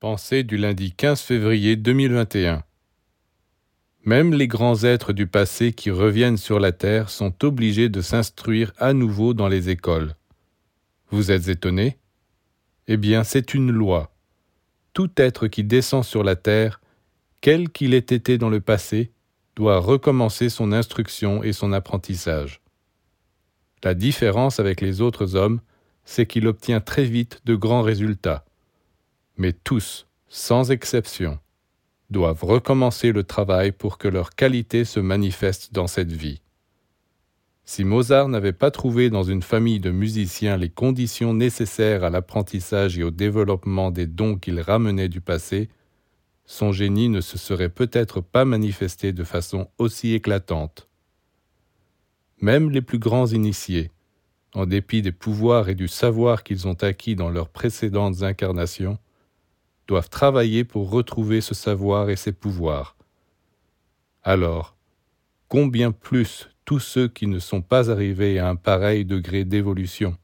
Pensée du lundi 15 février 2021. Même les grands êtres du passé qui reviennent sur la Terre sont obligés de s'instruire à nouveau dans les écoles. Vous êtes étonné Eh bien, c'est une loi. Tout être qui descend sur la Terre, quel qu'il ait été dans le passé, doit recommencer son instruction et son apprentissage. La différence avec les autres hommes, c'est qu'il obtient très vite de grands résultats mais tous, sans exception, doivent recommencer le travail pour que leur qualité se manifeste dans cette vie. Si Mozart n'avait pas trouvé dans une famille de musiciens les conditions nécessaires à l'apprentissage et au développement des dons qu'il ramenait du passé, son génie ne se serait peut-être pas manifesté de façon aussi éclatante. Même les plus grands initiés, en dépit des pouvoirs et du savoir qu'ils ont acquis dans leurs précédentes incarnations, doivent travailler pour retrouver ce savoir et ces pouvoirs. Alors, combien plus tous ceux qui ne sont pas arrivés à un pareil degré d'évolution?